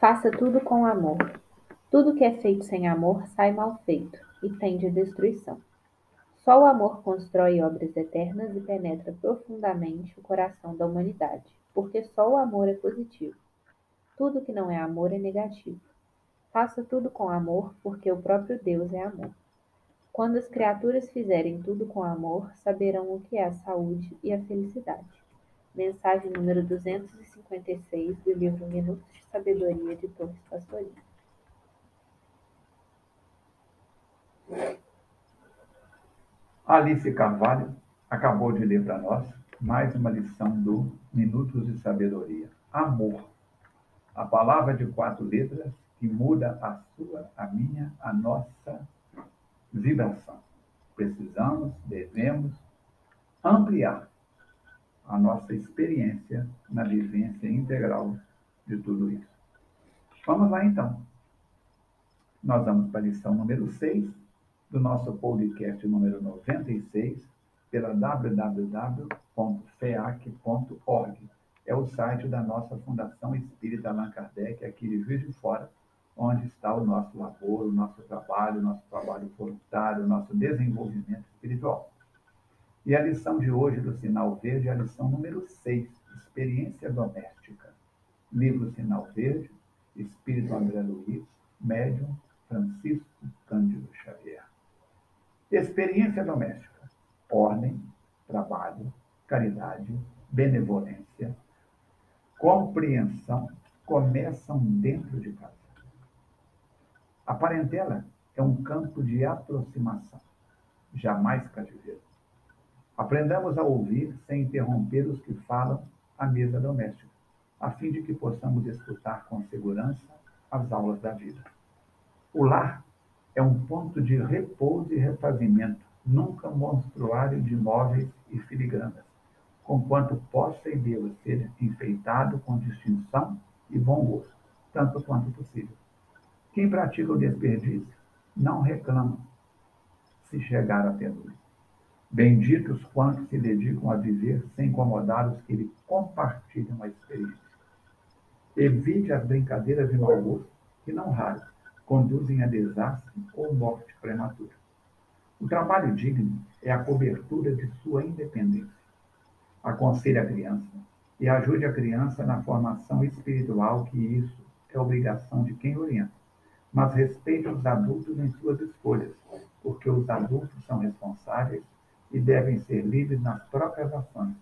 Faça tudo com amor. Tudo que é feito sem amor sai mal feito e tende à destruição. Só o amor constrói obras eternas e penetra profundamente o coração da humanidade, porque só o amor é positivo. Tudo que não é amor é negativo. Faça tudo com amor, porque o próprio Deus é amor. Quando as criaturas fizerem tudo com amor, saberão o que é a saúde e a felicidade. Mensagem número 256 do livro Minutos de Sabedoria de Torres Pastorinho. Alice Carvalho acabou de ler para nós mais uma lição do Minutos de Sabedoria. Amor. A palavra de quatro letras que muda a sua, a minha, a nossa vibração. Precisamos, devemos ampliar a nossa experiência na vivência integral de tudo isso. Vamos lá então. Nós vamos para a lição número 6 do nosso podcast número 96 pela www.feac.org. É o site da nossa Fundação Espírita Allan Kardec, aqui de Juiz de Fora, onde está o nosso labor, o nosso trabalho, o nosso trabalho voluntário, o nosso desenvolvimento espiritual. E a lição de hoje do Sinal Verde é a lição número 6, Experiência Doméstica. Livro Sinal Verde, Espírito André Luiz, Médium Francisco Cândido Xavier. Experiência doméstica. Ordem, trabalho, caridade, benevolência, compreensão começam dentro de casa. A parentela é um campo de aproximação, jamais cativeiro. Aprendamos a ouvir sem interromper os que falam à mesa doméstica, a fim de que possamos escutar com segurança as aulas da vida. O lar é um ponto de repouso e refazimento, nunca monstruário de móveis e filigranas, conquanto possa e deva ser enfeitado com distinção e bom gosto, tanto quanto possível. Quem pratica o desperdício não reclama se chegar até luz. Benditos quantos se dedicam a viver sem incomodar os que lhe compartilham a experiência. Evite as brincadeiras de mau gosto, que não raro conduzem a desastre ou morte prematura. O trabalho digno é a cobertura de sua independência. Aconselhe a criança e ajude a criança na formação espiritual, que isso é obrigação de quem orienta. Mas respeite os adultos em suas escolhas, porque os adultos são responsáveis e devem ser livres nas próprias ações,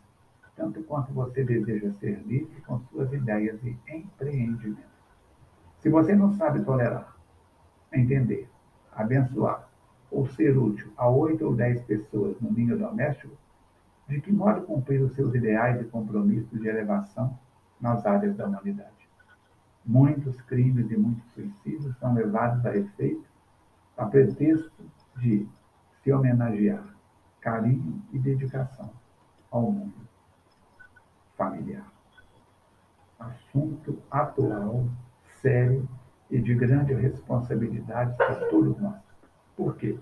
tanto quanto você deseja ser livre com suas ideias e empreendimentos. Se você não sabe tolerar, entender, abençoar ou ser útil a oito ou dez pessoas no ninho doméstico, de que modo cumprir os seus ideais e compromissos de elevação nas áreas da humanidade? Muitos crimes e muitos suicídios são levados a efeito a pretexto de se homenagear carinho e dedicação ao mundo familiar. Assunto atual, sério e de grande responsabilidade para todos nós. Por quê?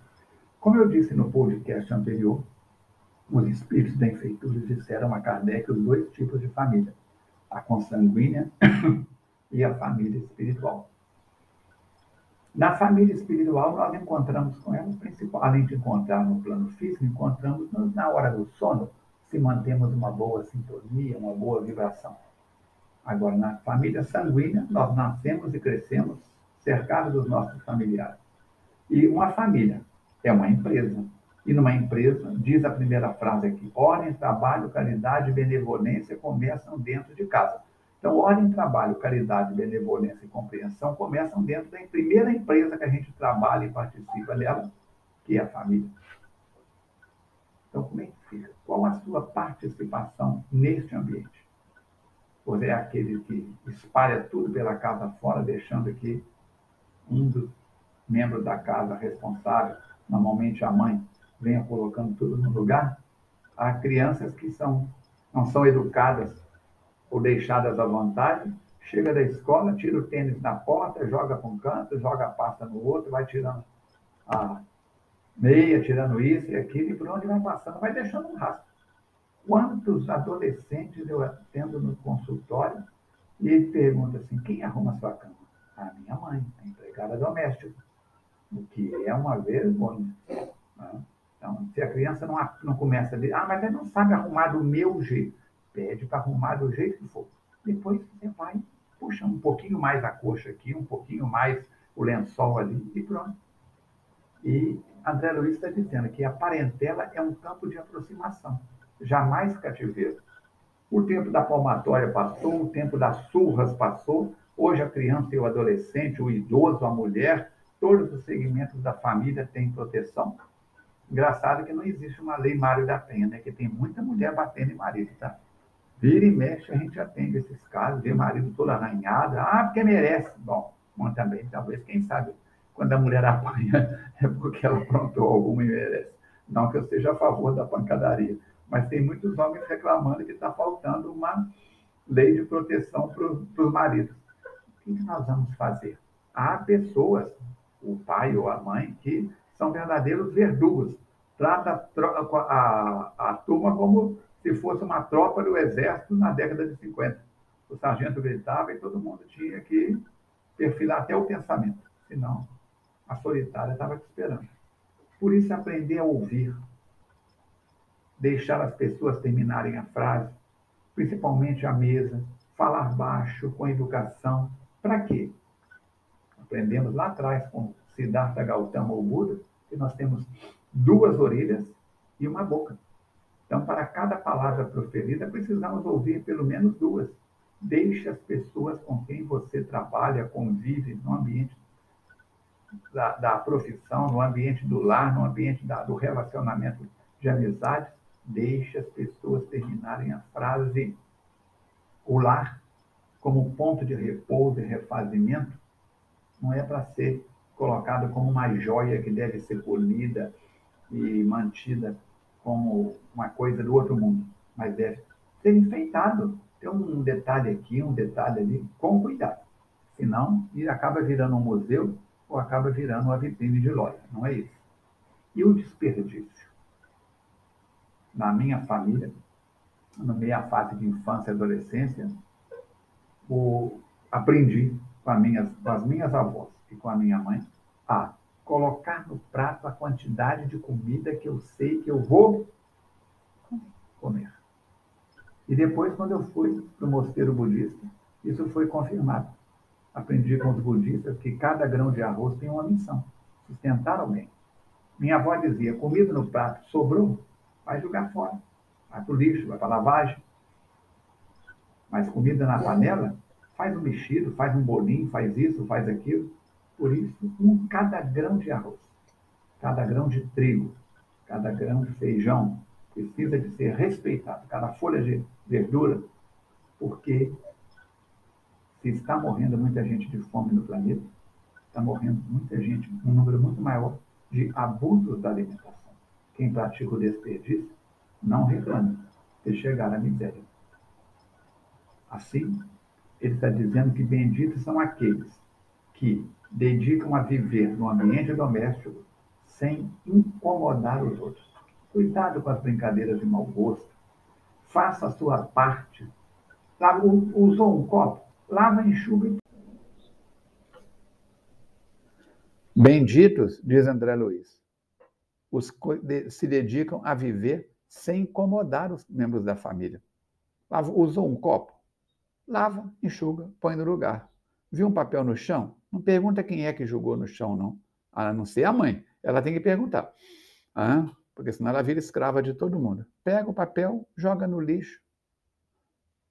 Como eu disse no podcast anterior, os espíritos da enfeitura disseram a Kardec os dois tipos de família, a consanguínea e a família espiritual. Na família espiritual, nós encontramos com ela, além de encontrar no plano físico, encontramos na hora do sono, se mantemos uma boa sintonia, uma boa vibração. Agora, na família sanguínea, nós nascemos e crescemos cercados dos nossos familiares. E uma família é uma empresa. E numa empresa, diz a primeira frase aqui: ordem, trabalho, caridade e benevolência começam dentro de casa. Então, ordem, trabalho, caridade, benevolência e compreensão começam dentro da primeira empresa que a gente trabalha e participa dela, que é a família. Então, como é que fica? Qual a sua participação neste ambiente? Você é aquele que espalha tudo pela casa fora, deixando que um dos membros da casa responsável, normalmente a mãe, venha colocando tudo no lugar? Há crianças que são, não são educadas ou deixadas à vontade, chega da escola, tira o tênis na porta, joga para um canto, joga a pasta no outro, vai tirando a meia, tirando isso e aquilo, e por onde vai passando, vai deixando um rastro. Quantos adolescentes eu atendo no consultório e pergunta assim, quem arruma sua cama? A minha mãe, a empregada doméstica, o que é uma vergonha. Né? Então, se a criança não, não começa a dizer, ah, mas ele não sabe arrumar do meu jeito, pede para arrumar do jeito que for. Depois você vai, puxa um pouquinho mais a coxa aqui, um pouquinho mais o lençol ali e pronto. E André Luiz está dizendo que a parentela é um campo de aproximação, jamais cativeiro. O tempo da palmatória passou, o tempo das surras passou, hoje a criança e o adolescente, o idoso, a mulher, todos os segmentos da família têm proteção. Engraçado que não existe uma lei Mário da Penha, né? Que tem muita mulher batendo em marido, tá? Vira e mexe, a gente atende esses casos, vê marido todo arranhado, ah, porque merece. Bom, bom também, talvez, quem sabe, quando a mulher apanha, é porque ela aprontou alguma e merece. Não que eu seja a favor da pancadaria, mas tem muitos homens reclamando que está faltando uma lei de proteção para os maridos. O que nós vamos fazer? Há pessoas, o pai ou a mãe, que são verdadeiros verdugos. Trata a, a, a turma como se fosse uma tropa do exército na década de 50. O sargento gritava e todo mundo tinha que perfilar até o pensamento, senão a solitária estava te esperando. Por isso, aprender a ouvir, deixar as pessoas terminarem a frase, principalmente a mesa, falar baixo, com educação. Para quê? Aprendemos lá atrás com Siddhartha Gautama ou Buda que nós temos duas orelhas e uma boca. Então, para cada palavra proferida, precisamos ouvir pelo menos duas. Deixe as pessoas com quem você trabalha, convive no ambiente da, da profissão, no ambiente do lar, no ambiente da, do relacionamento de amizade, deixe as pessoas terminarem a frase. O lar, como ponto de repouso e refazimento, não é para ser colocado como uma joia que deve ser polida e mantida como uma coisa do outro mundo, mas deve ser enfeitado. Tem um detalhe aqui, um detalhe ali, com cuidado. Senão, ele acaba virando um museu ou acaba virando uma vitrine de loja. Não é isso. E o desperdício? Na minha família, no meio da fase de infância e adolescência, o, aprendi com, as minhas, com as minhas avós e com a minha mãe a colocar no prato a quantidade de comida que eu sei que eu vou comer. E depois, quando eu fui para o mosteiro budista, isso foi confirmado. Aprendi com os budistas que cada grão de arroz tem uma missão: sustentar alguém. Minha avó dizia: comida no prato sobrou, vai jogar fora, vai para o lixo, vai para a lavagem. Mas comida na panela, faz um mexido, faz um bolinho, faz isso, faz aquilo. Por isso, um cada grão de arroz, cada grão de trigo, cada grão de feijão precisa de ser respeitado, cada folha de verdura, porque se está morrendo muita gente de fome no planeta, está morrendo muita gente, um número muito maior de abusos da alimentação. Quem pratica o desperdício não reclame de chegar à miséria. Assim, ele está dizendo que benditos são aqueles que dedicam a viver no ambiente doméstico sem incomodar os outros. Cuidado com as brincadeiras de mau gosto. Faça a sua parte. usou um copo? Lava, enxuga e Benditos, diz André Luiz, os se dedicam a viver sem incomodar os membros da família. usou um copo? Lava, enxuga, põe no lugar. Viu um papel no chão? Não pergunta quem é que jogou no chão, não. A não ser a mãe. Ela tem que perguntar. Ah, porque senão ela vira escrava de todo mundo. Pega o papel, joga no lixo.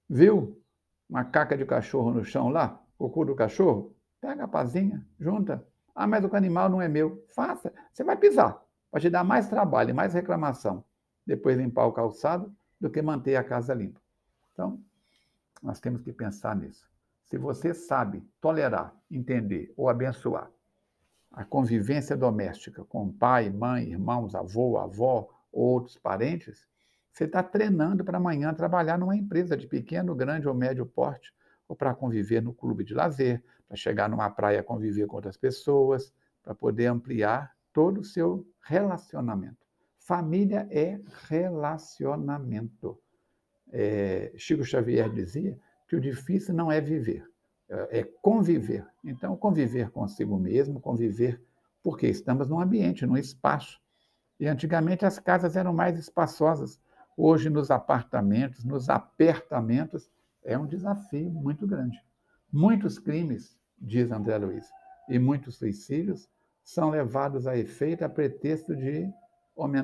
Viu uma caca de cachorro no chão lá? O cu do cachorro? Pega a pazinha, junta. Ah, mas o animal não é meu. Faça. Você vai pisar. Vai te dar mais trabalho mais reclamação. Depois limpar o calçado do que manter a casa limpa. Então, nós temos que pensar nisso. Se você sabe tolerar, entender ou abençoar a convivência doméstica com pai, mãe, irmãos, avô, avó ou outros parentes, você está treinando para amanhã trabalhar numa empresa de pequeno, grande ou médio porte, ou para conviver no clube de lazer, para chegar numa praia conviver com outras pessoas, para poder ampliar todo o seu relacionamento. Família é relacionamento. É, Chico Xavier dizia que o difícil não é viver, é, é conviver. Então, conviver consigo mesmo, conviver porque estamos num ambiente, num espaço. E antigamente as casas eram mais espaçosas. Hoje, nos apartamentos, nos apertamentos, é um desafio muito grande. Muitos crimes, diz André Luiz, e muitos suicídios são levados a efeito a pretexto de,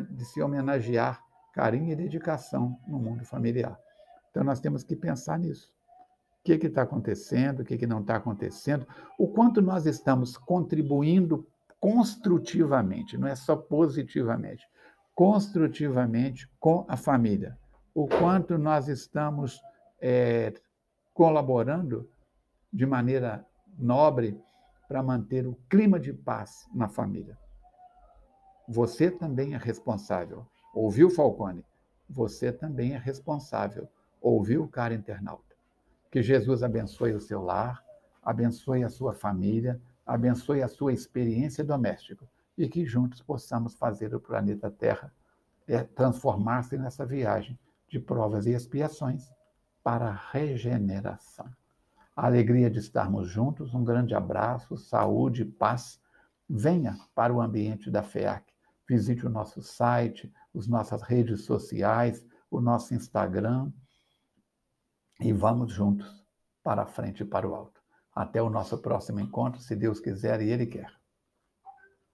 de se homenagear carinho e dedicação no mundo familiar. Então, nós temos que pensar nisso. O que está acontecendo, o que, que não está acontecendo, o quanto nós estamos contribuindo construtivamente, não é só positivamente, construtivamente com a família. O quanto nós estamos é, colaborando de maneira nobre para manter o clima de paz na família. Você também é responsável. Ouviu, Falcone? Você também é responsável. Ouviu, cara internauta? Que Jesus abençoe o seu lar, abençoe a sua família, abençoe a sua experiência doméstica e que juntos possamos fazer o planeta Terra é, transformar-se nessa viagem de provas e expiações para a regeneração. A alegria de estarmos juntos, um grande abraço, saúde, paz. Venha para o ambiente da FEAC. Visite o nosso site, as nossas redes sociais, o nosso Instagram e vamos juntos para a frente e para o alto. Até o nosso próximo encontro, se Deus quiser e Ele quer.